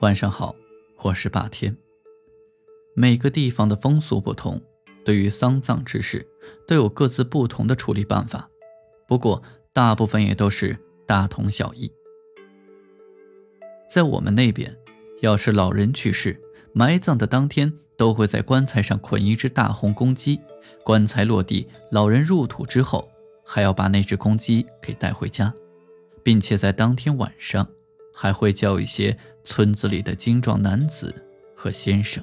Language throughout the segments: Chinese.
晚上好，我是霸天。每个地方的风俗不同，对于丧葬之事都有各自不同的处理办法。不过，大部分也都是大同小异。在我们那边，要是老人去世，埋葬的当天都会在棺材上捆一只大红公鸡。棺材落地，老人入土之后，还要把那只公鸡给带回家，并且在当天晚上还会叫一些。村子里的精壮男子和先生，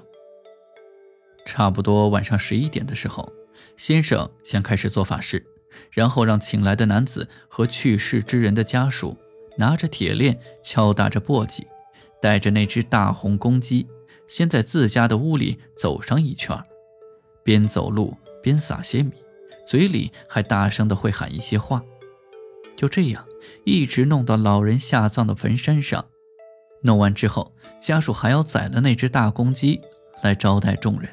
差不多晚上十一点的时候，先生先开始做法事，然后让请来的男子和去世之人的家属拿着铁链，敲打着簸箕，带着那只大红公鸡，先在自家的屋里走上一圈，边走路边撒些米，嘴里还大声的会喊一些话，就这样一直弄到老人下葬的坟山上。弄完之后，家属还要宰了那只大公鸡来招待众人，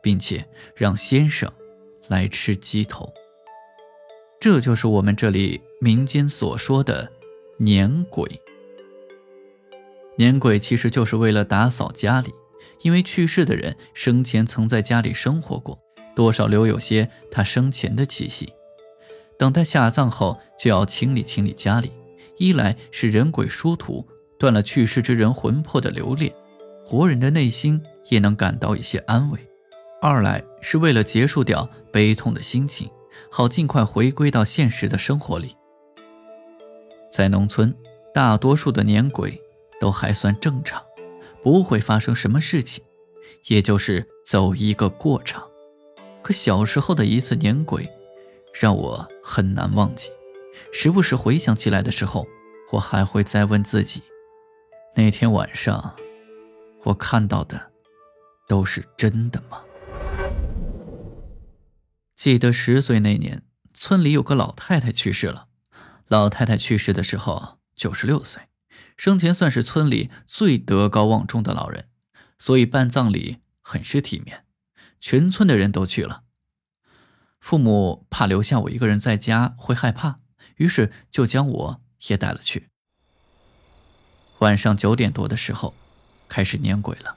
并且让先生来吃鸡头。这就是我们这里民间所说的年鬼。年鬼其实就是为了打扫家里，因为去世的人生前曾在家里生活过，多少留有些他生前的气息。等他下葬后，就要清理清理家里，一来是人鬼殊途。断了去世之人魂魄的留恋，活人的内心也能感到一些安慰；二来是为了结束掉悲痛的心情，好尽快回归到现实的生活里。在农村，大多数的年鬼都还算正常，不会发生什么事情，也就是走一个过场。可小时候的一次年鬼，让我很难忘记，时不时回想起来的时候，我还会再问自己。那天晚上，我看到的都是真的吗？记得十岁那年，村里有个老太太去世了。老太太去世的时候九十六岁，生前算是村里最德高望重的老人，所以办葬礼很是体面，全村的人都去了。父母怕留下我一个人在家会害怕，于是就将我也带了去。晚上九点多的时候，开始撵鬼了。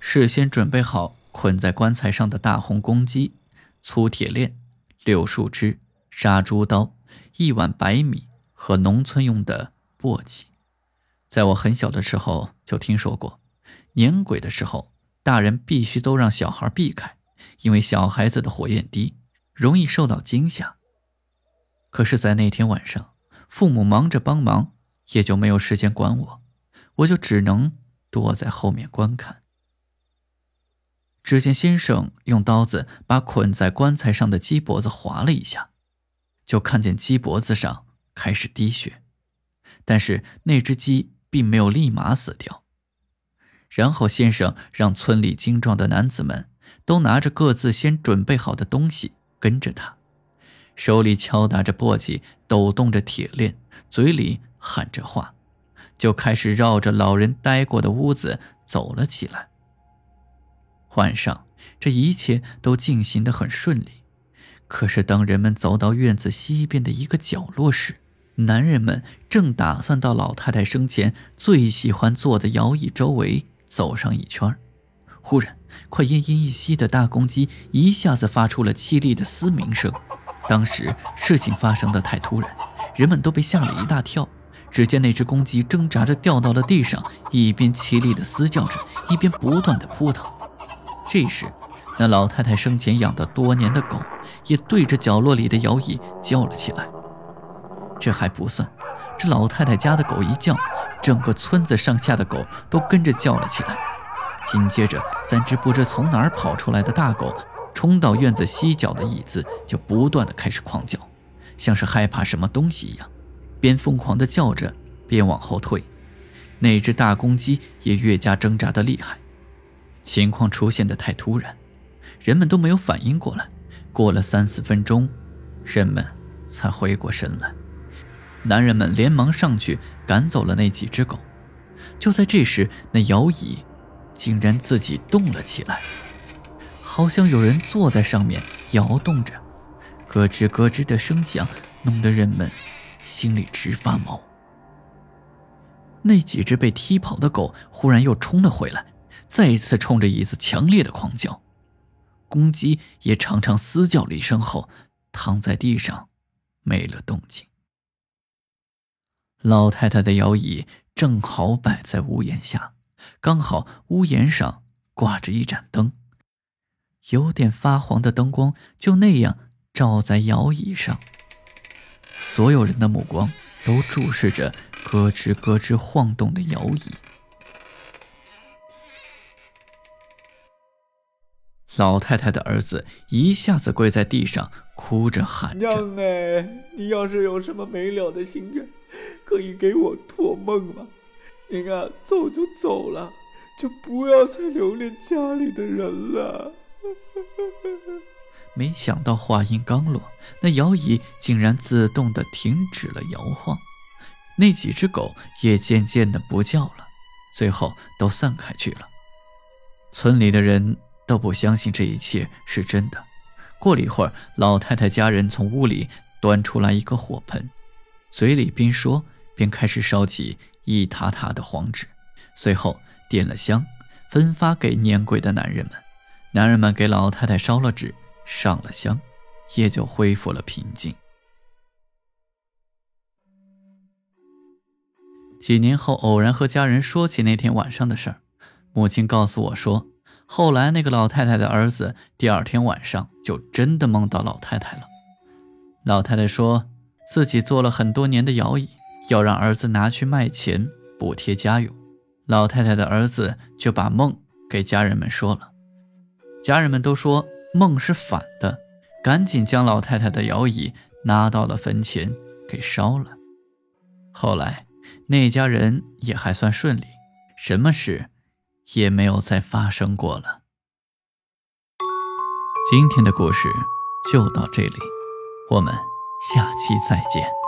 事先准备好捆在棺材上的大红公鸡、粗铁链、柳树枝、杀猪刀、一碗白米和农村用的簸箕。在我很小的时候就听说过，撵鬼的时候，大人必须都让小孩避开，因为小孩子的火焰低，容易受到惊吓。可是，在那天晚上，父母忙着帮忙，也就没有时间管我。我就只能躲在后面观看。只见先生用刀子把捆在棺材上的鸡脖子划了一下，就看见鸡脖子上开始滴血，但是那只鸡并没有立马死掉。然后先生让村里精壮的男子们都拿着各自先准备好的东西跟着他，手里敲打着簸箕，抖动着铁链，嘴里喊着话。就开始绕着老人待过的屋子走了起来。晚上，这一切都进行得很顺利。可是，当人们走到院子西边的一个角落时，男人们正打算到老太太生前最喜欢坐的摇椅周围走上一圈忽然，快奄奄一息的大公鸡一下子发出了凄厉的嘶鸣声。当时，事情发生的太突然，人们都被吓了一大跳。只见那只公鸡挣扎着掉到了地上，一边凄厉的嘶叫着，一边不断的扑腾。这时，那老太太生前养的多年的狗也对着角落里的摇椅叫了起来。这还不算，这老太太家的狗一叫，整个村子上下的狗都跟着叫了起来。紧接着，三只不知从哪儿跑出来的大狗冲到院子西角的椅子，就不断的开始狂叫，像是害怕什么东西一样。边疯狂地叫着，边往后退。那只大公鸡也越加挣扎的厉害。情况出现的太突然，人们都没有反应过来。过了三四分钟，人们才回过神来。男人们连忙上去赶走了那几只狗。就在这时，那摇椅竟然自己动了起来，好像有人坐在上面摇动着，咯吱咯吱的声响弄得人们。心里直发毛。那几只被踢跑的狗忽然又冲了回来，再一次冲着椅子强烈的狂叫。公鸡也长长嘶叫了一声后，躺在地上，没了动静。老太太的摇椅正好摆在屋檐下，刚好屋檐上挂着一盏灯，有点发黄的灯光就那样照在摇椅上。所有人的目光都注视着咯吱咯吱晃动的摇椅。老太太的儿子一下子跪在地上，哭着喊着：“娘哎，你要是有什么没了的心愿，可以给我托梦吗？您啊，走就走了，就不要再留恋家里的人了。”没想到话音刚落，那摇椅竟然自动的停止了摇晃，那几只狗也渐渐的不叫了，最后都散开去了。村里的人。都不相信这一切是真的。过了一会儿，老太太家人从屋里端出来一个火盆，嘴里边说边开始烧起一沓沓的黄纸，随后点了香，分发给年贵的男人们。男人们给老太太烧了纸，上了香，也就恢复了平静。几年后，偶然和家人说起那天晚上的事儿，母亲告诉我说。后来，那个老太太的儿子第二天晚上就真的梦到老太太了。老太太说自己做了很多年的摇椅，要让儿子拿去卖钱补贴家用。老太太的儿子就把梦给家人们说了，家人们都说梦是反的，赶紧将老太太的摇椅拿到了坟前给烧了。后来，那家人也还算顺利，什么事？也没有再发生过了。今天的故事就到这里，我们下期再见。